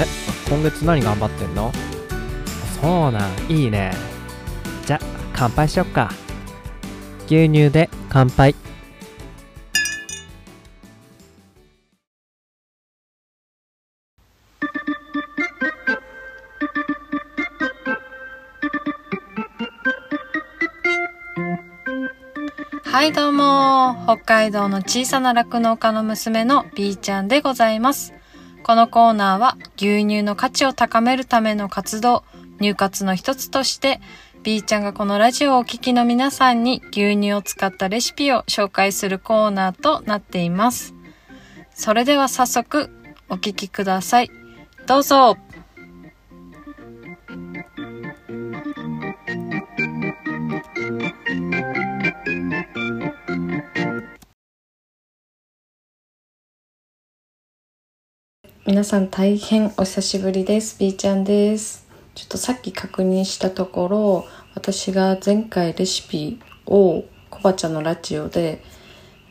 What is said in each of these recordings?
え今月何頑張ってんの？そうなんいいね。じゃ乾杯しよっか。牛乳で乾杯。はいどうも北海道の小さな酪農家の娘の B ちゃんでございます。このコーナーは牛乳の価値を高めるための活動入活の一つとして B ちゃんがこのラジオをお聴きの皆さんに牛乳を使ったレシピを紹介するコーナーとなっています。それでは早速お聴きください。どうぞ。皆さん大変お久しぶりです。B ちゃんです。ちょっとさっき確認したところ、私が前回レシピをコバちゃんのラジオで、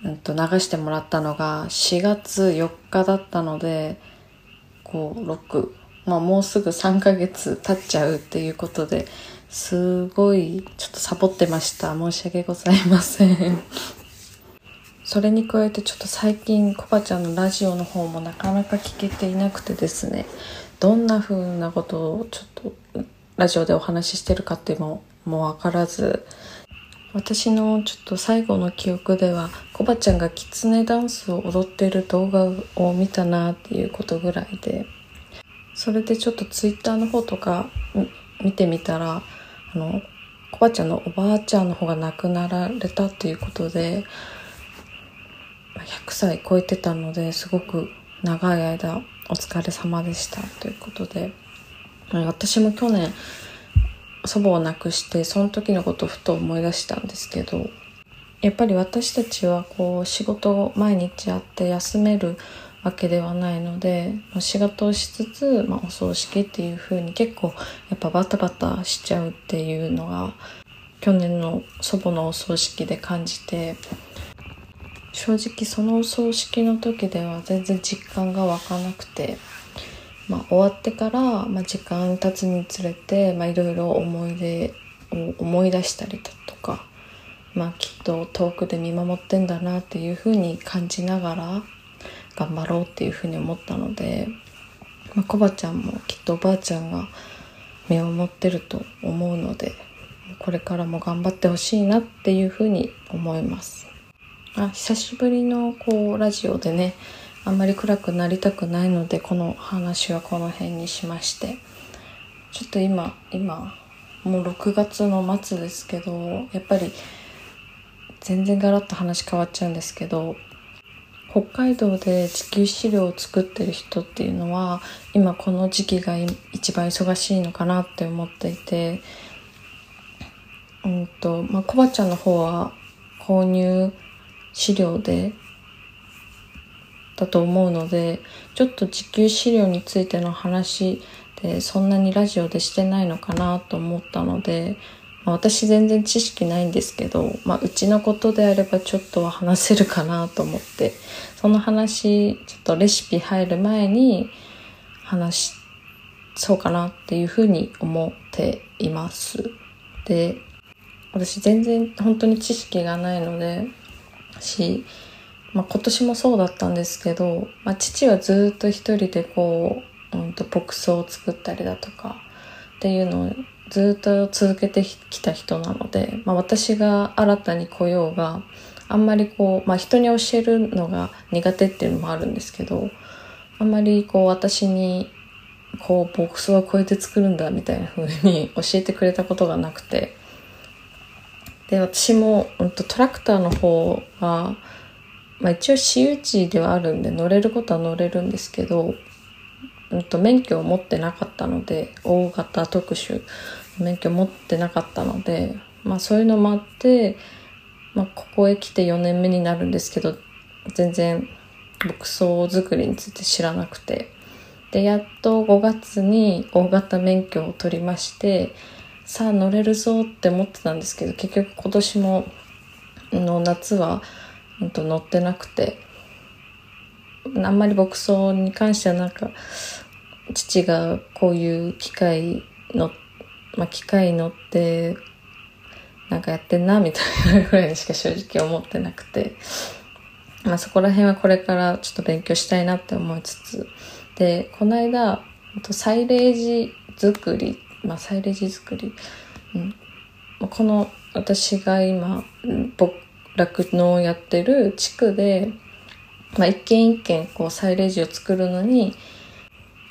うん、と流してもらったのが4月4日だったので、5、6、まあもうすぐ3ヶ月経っちゃうっていうことで、すごいちょっとサボってました。申し訳ございません。それに加えてちょっと最近コバちゃんのラジオの方もなかなか聞けていなくてですね。どんな風なことをちょっとラジオでお話ししてるかっていうのももう分からず。私のちょっと最後の記憶ではコバちゃんがキツネダンスを踊ってる動画を見たなっていうことぐらいで。それでちょっとツイッターの方とか見てみたらあのコバちゃんのおばあちゃんの方が亡くなられたっていうことで100歳超えてたのですごく長い間お疲れ様でしたということで。私も去年祖母を亡くしてその時のことをふと思い出したんですけどやっぱり私たちはこう仕事を毎日やって休めるわけではないので仕事をしつつ、まあ、お葬式っていう風に結構やっぱバタバタしちゃうっていうのが去年の祖母のお葬式で感じて正直そのお葬式の時では全然実感が湧かなくて、まあ、終わってから、まあ、時間経つにつれていろいろ思い出を思い出したりだとか、まあ、きっと遠くで見守ってんだなっていうふうに感じながら頑張ろうっていうふうに思ったので、まあ、コバちゃんもきっとおばあちゃんが見守ってると思うのでこれからも頑張ってほしいなっていうふうに思います。あ久しぶりのこうラジオでねあんまり暗くなりたくないのでこの話はこの辺にしまして。ちょっと今今もう6月の末ですけどやっぱり全然ガラッと話変わっちゃうんですけど北海道で地球飼料を作ってる人っていうのは今この時期が一番忙しいのかなって思っていてうんとまあコバちゃんの方は購入資料でだと思うのでちょっと地球資料についての話でそんなにラジオでしてないのかなと思ったので、まあ、私全然知識ないんですけど、まあ、うちのことであればちょっとは話せるかなと思ってその話ちょっとレシピ入る前に話そうかなっていうふうに思っています。で私全然本当に知識がないのでし、まあ、今年もそうだったんですけど、まあ、父はずっと一人でこう、うん、と牧草を作ったりだとかっていうのをずっと続けてきた人なので、まあ、私が新たに来ようがあんまりこう、まあ、人に教えるのが苦手っていうのもあるんですけどあんまりこう私にこう牧草はこうやって作るんだみたいな風に教えてくれたことがなくて。で私も、うん、とトラクターの方は、まあ、一応私有地ではあるんで乗れることは乗れるんですけど、うん、と免許を持ってなかったので大型特殊免許を持ってなかったので、まあ、そういうのもあって、まあ、ここへ来て4年目になるんですけど全然牧草作りについて知らなくて。でやっと5月に大型免許を取りましてさあ乗れるぞって思ってたんですけど結局今年もの夏は、うん、と乗ってなくてあんまり牧草に関してはなんか父がこういう機械の、まあ、機械乗ってなんかやってんなみたいなぐらいにしか正直思ってなくて、まあ、そこら辺はこれからちょっと勉強したいなって思いつつでこの間サイレージ作り、まあ、サイレージ作り、うん、この私が今酪農をやってる地区で、まあ、一軒一軒こうサイレージを作るのに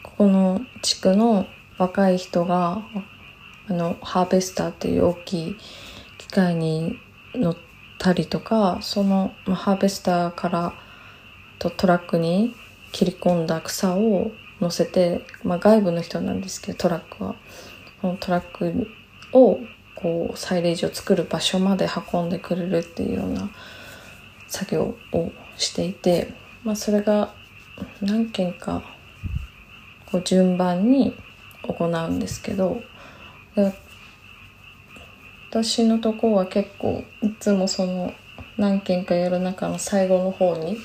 ここの地区の若い人があのハーベスターっていう大きい機械に乗ったりとかその、まあ、ハーベスターからとトラックに切り込んだ草を乗せて、まあ、外部の人なんですけどトラックは。このトラックをこうサイレージを作る場所まで運んでくれるっていうような作業をしていて、まあ、それが何件かこう順番に行うんですけど私のとこは結構いつもその何件かやる中の最後の方に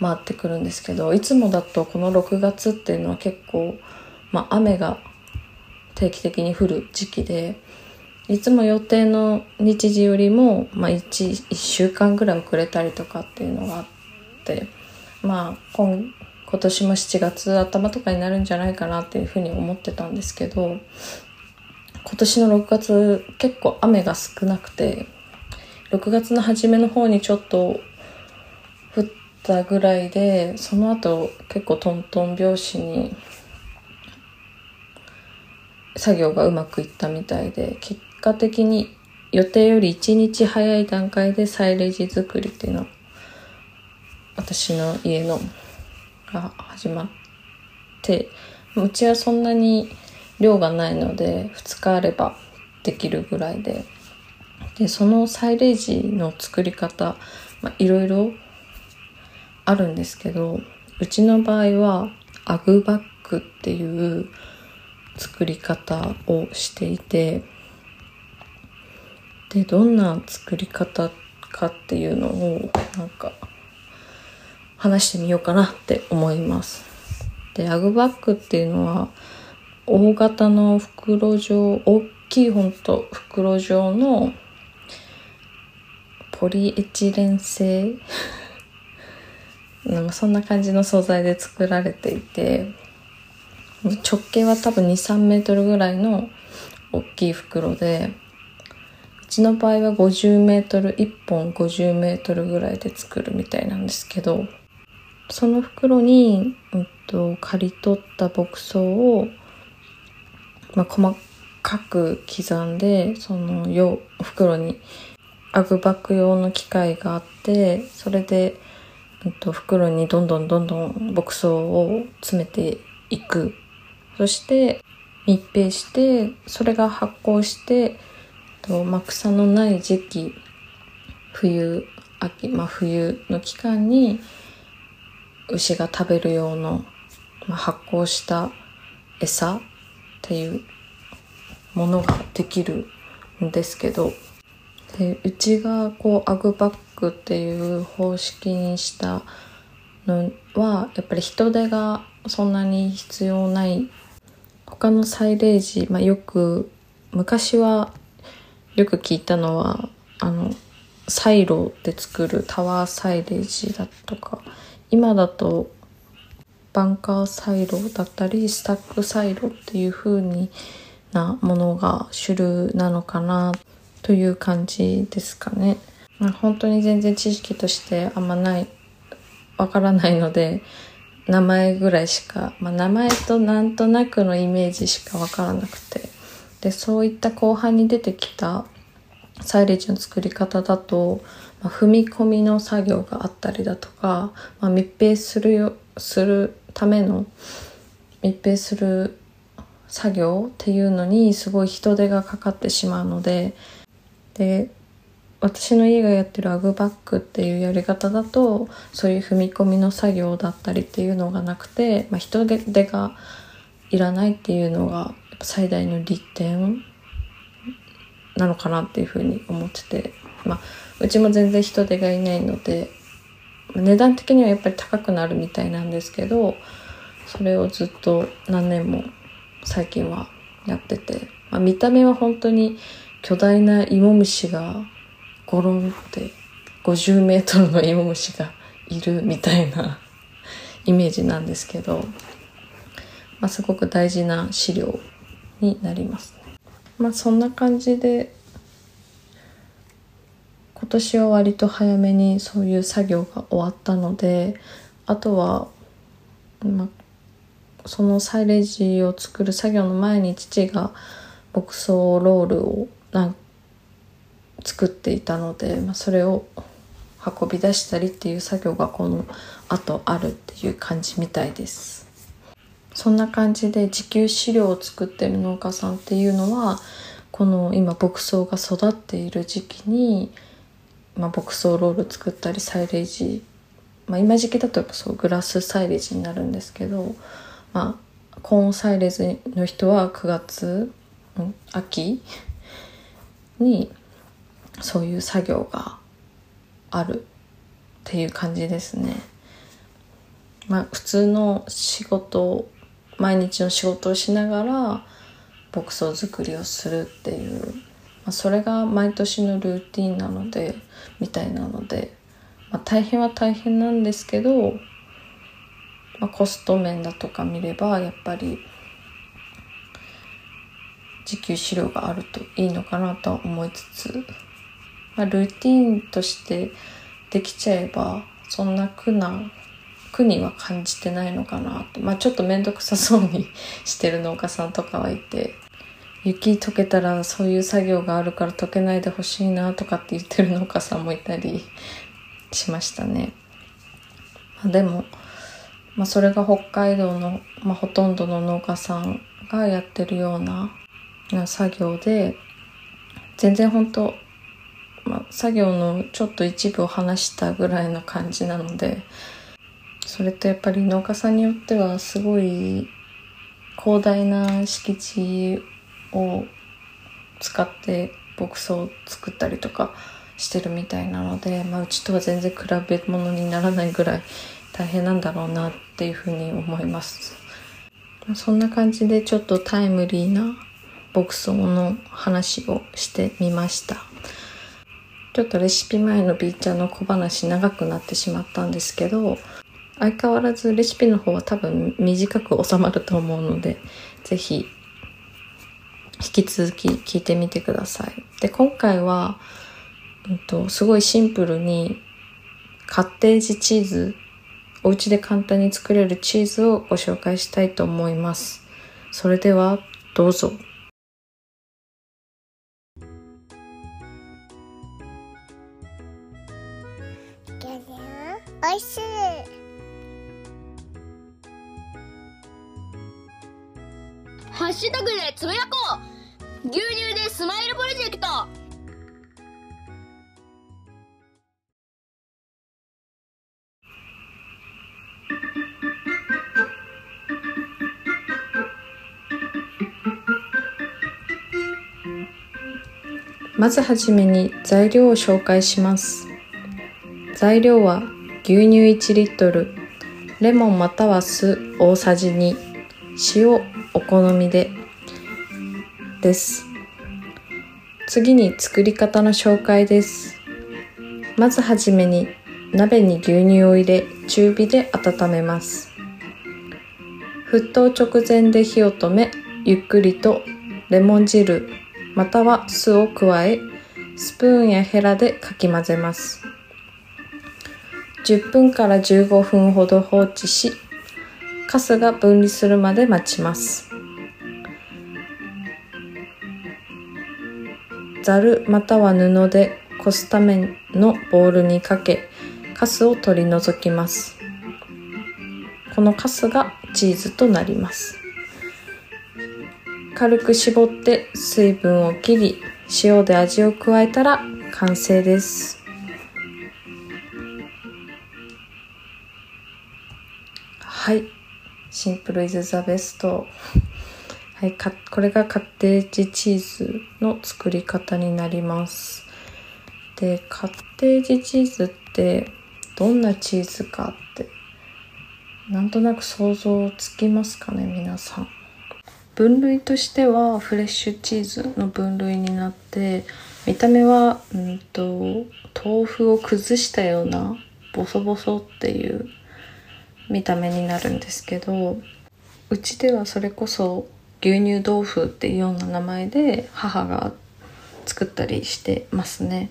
回ってくるんですけどいつもだとこの6月っていうのは結構、まあ、雨が定期的に降る時期でいつも予定の日時よりも、まあ1、1, 週間ぐらい遅れたりとかっていうのがあってまあ今今年も7月頭とかになるんじゃないかなっていうふうに思ってたんですけど今年の6月結構雨が少なくて6月の初めの方にちょっと降ったぐらいでその後結構トントン拍子に作業がうまくいったみたいで結果的に予定より1日早い段階でサイレージ作りっていうの私の家のが始まってうちはそんなに量がないので2日あればできるぐらいででそのサイレージの作り方いろいろあるんですけどうちの場合はアグバッグっていう作り方をしていてでどんな作り方かっていうのをなんか話してみようかなって思います。でアグバッグっていうのは大型の袋状大きいほんと袋状のポリエチレン製？なんかそんな感じの素材で作られていて直径は多分23メートルぐらいの大きい袋でうちの場合は50メートル1本50メートルぐらいで作るみたいなんですけどその袋に、うんと、刈り取った牧草を、まあ、細かく刻んでその用袋にアグバック用の機械があってそれで、うんと袋にどんどんどんどん牧草を詰めていく。そして密閉してそれが発酵してと、まあ、草のない時期冬秋、まあ、冬の期間に牛が食べる用の、まあ、発酵した餌っていうものができるんですけどでうちがこうアグバッグっていう方式にしたのはやっぱり人手がそんなに必要ない他のサイレージ、まあ、よく昔はよく聞いたのはあのサイロで作るタワーサイレージだとか今だとバンカーサイロだったりスタックサイロっていう風になものが主流なのかなという感じですかね。本当に全然知識としてあんまないわからないので名前ぐらいしか、まあ、名前となんとなくのイメージしかわからなくて。でそういった後半に出てきたサイレージの作り方だと、まあ、踏み込みの作業があったりだとか、まあ、密閉するよするための密閉する作業っていうのにすごい人手がかかってしまうのでで私の家がやってるアグバックっていうやり方だとそういう踏み込みの作業だったりっていうのがなくて、まあ、人手がいらないっていうのが最大の利点なのかなっていうふうに思ってて、まあ、うちも全然人手がいないので値段的にはやっぱり高くなるみたいなんですけどそれをずっと何年も最近はやってて、まあ、見た目は本当に巨大な芋虫がゴロンって50メートルの芋虫がいるみたいな イメージなんですけど、まあ、すごく大事な資料になりますね。まあそんな感じで今年は割と早めにそういう作業が終わったのであとは、まあ、そのサイレージを作る作業の前に父が牧草ロールをなん作っていたので、まあ、それを運び出したりっていう作業がこの後あるっていう感じみたいです。そんな感じで自給飼料を作ってる農家さんっていうのはこの今牧草が育っている時期に、まあ、牧草ロール作ったりサイレージ、まあ、今時期だとやっぱそうグラスサイレージになるんですけど、まあ、コーンサイレージの人は9月、うん、秋にそういう作業があるっていう感じですね。まあ普通の仕事毎日の仕事をしながら牧草作りをするっていう、まあ、それが毎年のルーティンなのでみたいなので、まあ、大変は大変なんですけど、まあ、コスト面だとか見ればやっぱり自給飼料があるといいのかなと思いつつまあ、ルーティンとしてできちゃえばそんな苦な苦には感じてないのかなってまあちょっと面倒くさそうにしてる農家さんとかはいて雪溶けたらそういう作業があるから溶けないでほしいなとかって言ってる農家さんもいたりしましたね。まあ、でも、まあ、それが北海道の、まあ、ほとんどの農家さんがやってるような作業で全然本当まあ、作業のちょっと一部を話したぐらいの感じなのでそれとやっぱり農家さんによってはすごい広大な敷地を使って牧草を作ったりとかしてるみたいなので、まあ、うちとは全然比べ物にならないぐらい大変なんだろうなっていうふうに思います。そんな感じでちょっとタイムリーな牧草の話をしてみました。ちょっとレシピ前の B ちゃんの小話長くなってしまったんですけど相変わらずレシピの方は多分短く収まると思うので是非引き続き聞いてみてください。で今回は、うんと、すごいシンプルにカッテージチーズお家で簡単に作れるチーズをご紹介したいと思います。それではどうぞ。おいしい。ハッシュタグでつぶやこう。牛乳でスマイルプロジェクト。まずはじめに材料を紹介します。材料は牛乳1リットルレモンまたは酢大さじ2塩お好みでです。次に作り方の紹介です。まずはじめに鍋に牛乳を入れ中火で温めます。沸騰直前で火を止めゆっくりとレモン汁または酢を加えスプーンやヘラでかき混ぜます。10分から15分ほど放置しカスが分離するまで待ちます。ざるまたは布でこすためのボウルにかけカスを取り除きます。このカスがチーズとなります。軽く絞って水分を切り塩で味を加えたら完成です。はい。シンプルイズザベストはいかこれがカッテージチーズの作り方になります。でカッテージチーズってどんなチーズかってなんとなく想像つきますかね皆さん。分類としてはフレッシュチーズの分類になって見た目は、うんと、豆腐を崩したようなボソボソっていう見た目になるんですけどうちではそれこそ牛乳豆腐っていうような名前で母が作ったりしてますね。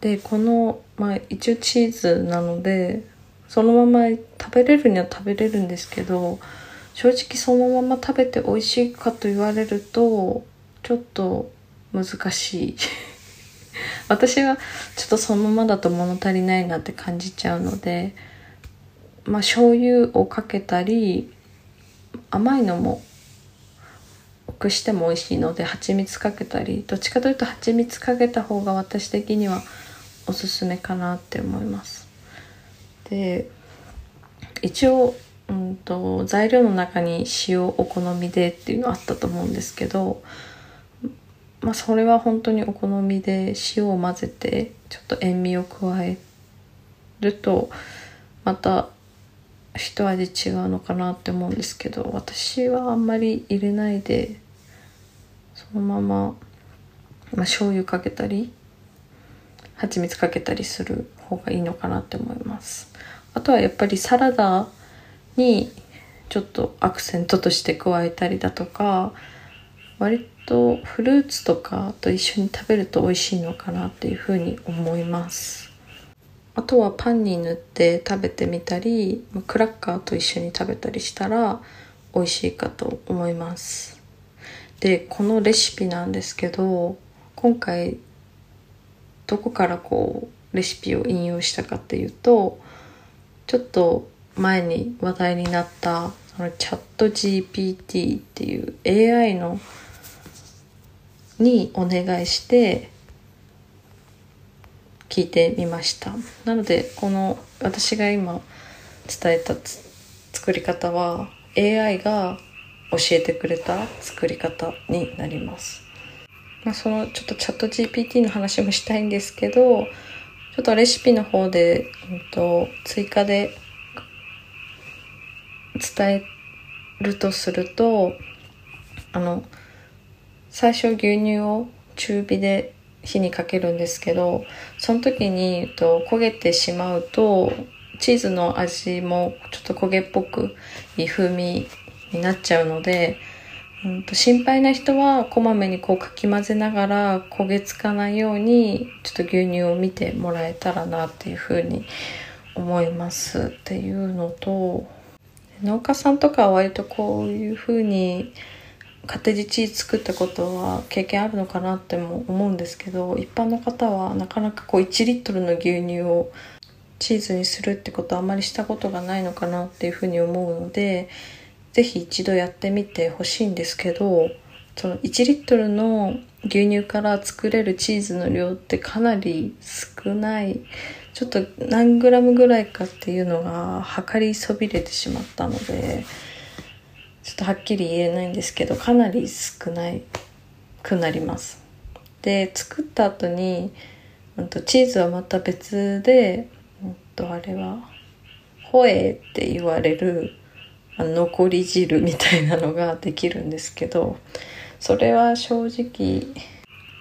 でこの、まあ、一応チーズなのでそのまま食べれるには食べれるんですけど正直そのまま食べて美味しいかと言われるとちょっと難しい。私はちょっとそのままだと物足りないなって感じちゃうのでまあ醤油をかけたり甘いのもくしても美味しいので蜂蜜かけたりどっちかというと蜂蜜かけた方が私的にはおすすめかなって思います。で一応、うんと、材料の中に塩お好みでっていうのあったと思うんですけどまあそれは本当にお好みで塩を混ぜてちょっと塩味を加えるとまた一味違うのかなって思うんですけど私はあんまり入れないでそのまま、まあ、醤油かけたり蜂蜜かけたりする方がいいのかなって思います。あとはやっぱりサラダにちょっとアクセントとして加えたりだとか割とフルーツとかと一緒に食べると美味しいのかなっていうふうに思います。あとはパンに塗って食べてみたりクラッカーと一緒に食べたりしたら美味しいかと思います。でこのレシピなんですけど今回どこからこうレシピを引用したかっていうとちょっと前に話題になったそのチャット GPT っていう AI のにお願いして聞いてみましたなのでこの私が今伝えた作り方は AI が教えてくれた作り方になります。まあ、そのちょっとチャット GPT の話もしたいんですけどちょっとレシピの方で、うんと、追加で伝えるとするとあの最初牛乳を中火で火にかけるんですけどその時にと焦げてしまうとチーズの味もちょっと焦げっぽくいい風味になっちゃうので、うんと、心配な人はこまめにこうかき混ぜながら焦げつかないようにちょっと牛乳を見てもらえたらなっていうふうに思います。っていうのと農家さんとかは割とこういうふうにカテージチーズ作ったことは経験あるのかなっても思うんですけど一般の方はなかなかこう1リットルの牛乳をチーズにするってことはあまりしたことがないのかなっていうふうに思うのでぜひ一度やってみてほしいんですけどその1リットルの牛乳から作れるチーズの量ってかなり少ないちょっと何グラムぐらいかっていうのが測りそびれてしまったのでちょっとはっきり言えないんですけどかなり少なくなります。で作った後に、うん、とチーズはまた別で、うん、とあれはホエーって言われる残り汁みたいなのができるんですけどそれは正直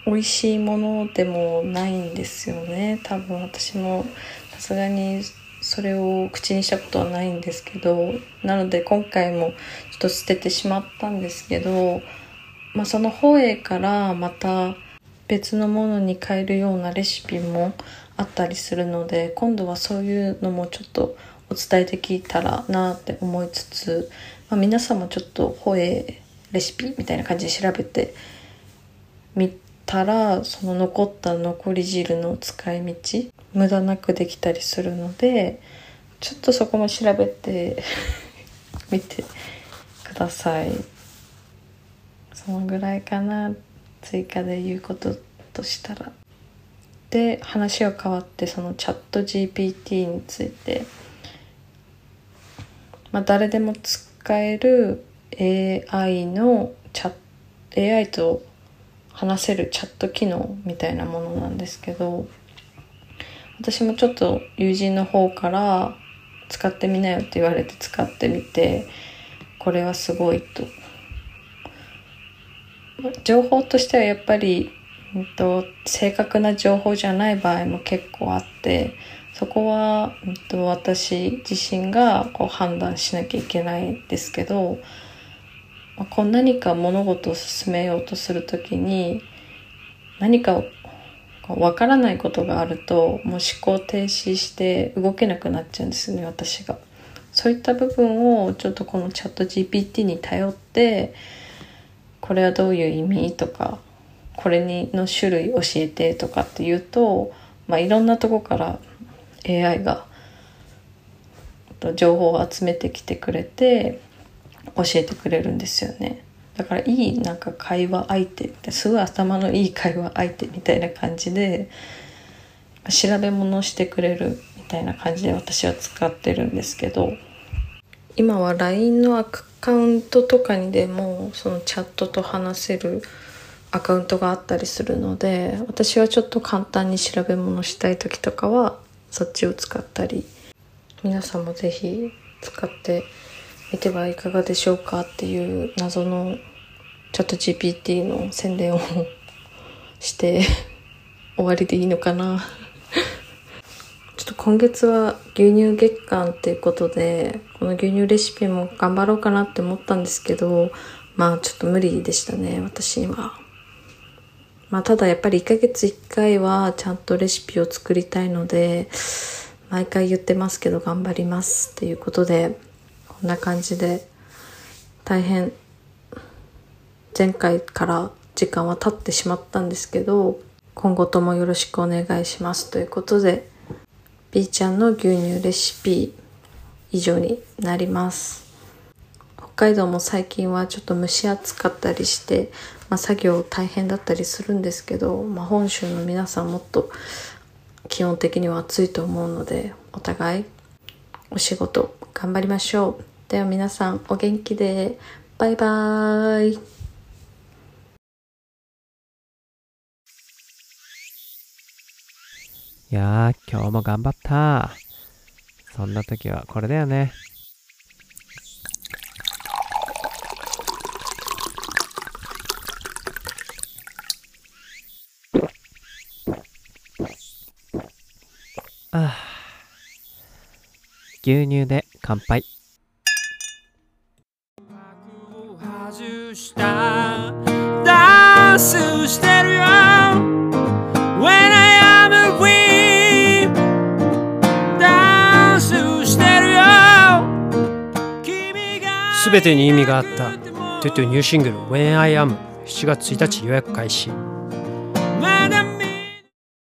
美味しいものでもないんですよね。多分私もさすがにそれを口にしたことはないんですけどなので今回もちょっと捨ててしまったんですけど、まあ、その方へからまた別のものに変えるようなレシピもあったりするので今度はそういうのもちょっとお伝えできたらなって思いつつ、まあ、皆さんもちょっとホエレシピみたいな感じで調べてみたらその残った残り汁の使い道無駄なくできたりするのでちょっとそこも調べて みてください。そのぐらいかな追加で言うこととしたら。で話が変わってそのチャット GPT について。まあ、誰でも使える AI のチャ AI と話せるチャット機能みたいなものなんですけど。私もちょっと友人の方から使ってみなよって言われて使ってみてこれはすごいと。情報としてはやっぱり、うんと、正確な情報じゃない場合も結構あってそこは、うんと、私自身がこう判断しなきゃいけないんですけど、まあ、こう何か物事を進めようとする時に何かわからないことがあるともう思考停止して動けなくなっちゃうんですよね私が。そういった部分をちょっとこのチャット GPT に頼ってこれはどういう意味とかこれにの種類教えてとかっていうと、まあ、いろんなとこから AI が情報を集めてきてくれて教えてくれるんですよね。だからいいなんか会話相手ってすごい頭のいい会話相手みたいな感じで調べ物してくれるみたいな感じで私は使ってるんですけど今は LINE のアカウントとかにでもそのチャットと話せるアカウントがあったりするので私はちょっと簡単に調べ物したい時とかはそっちを使ったり皆さんも是非使ってみてはいかがでしょうかっていう謎のチャット GPT の宣伝をして終わりでいいのかなちょっと今月は牛乳月間っていうことでこの牛乳レシピも頑張ろうかなって思ったんですけどまあちょっと無理でしたね私には。まあただやっぱり1ヶ月1回はちゃんとレシピを作りたいので毎回言ってますけど頑張りますっていうことでこんな感じで大変前回から時間は経ってしまったんですけど今後ともよろしくお願いしますということで B ちゃんの牛乳レシピ以上になります。北海道も最近はちょっと蒸し暑かったりして、まあ、作業大変だったりするんですけど、まあ、本州の皆さんもっと基本的には暑いと思うのでお互いお仕事頑張りましょう。では皆さんお元気でバイバーイいやー、今日も頑張った。そんな時はこれだよね。ああ牛乳で乾杯。した。ダンスしてるよ。When I am a queen ダンスしてるよ。すべてに意味があった。トゥトゥニューシングル When I Am 7月1日予約開始。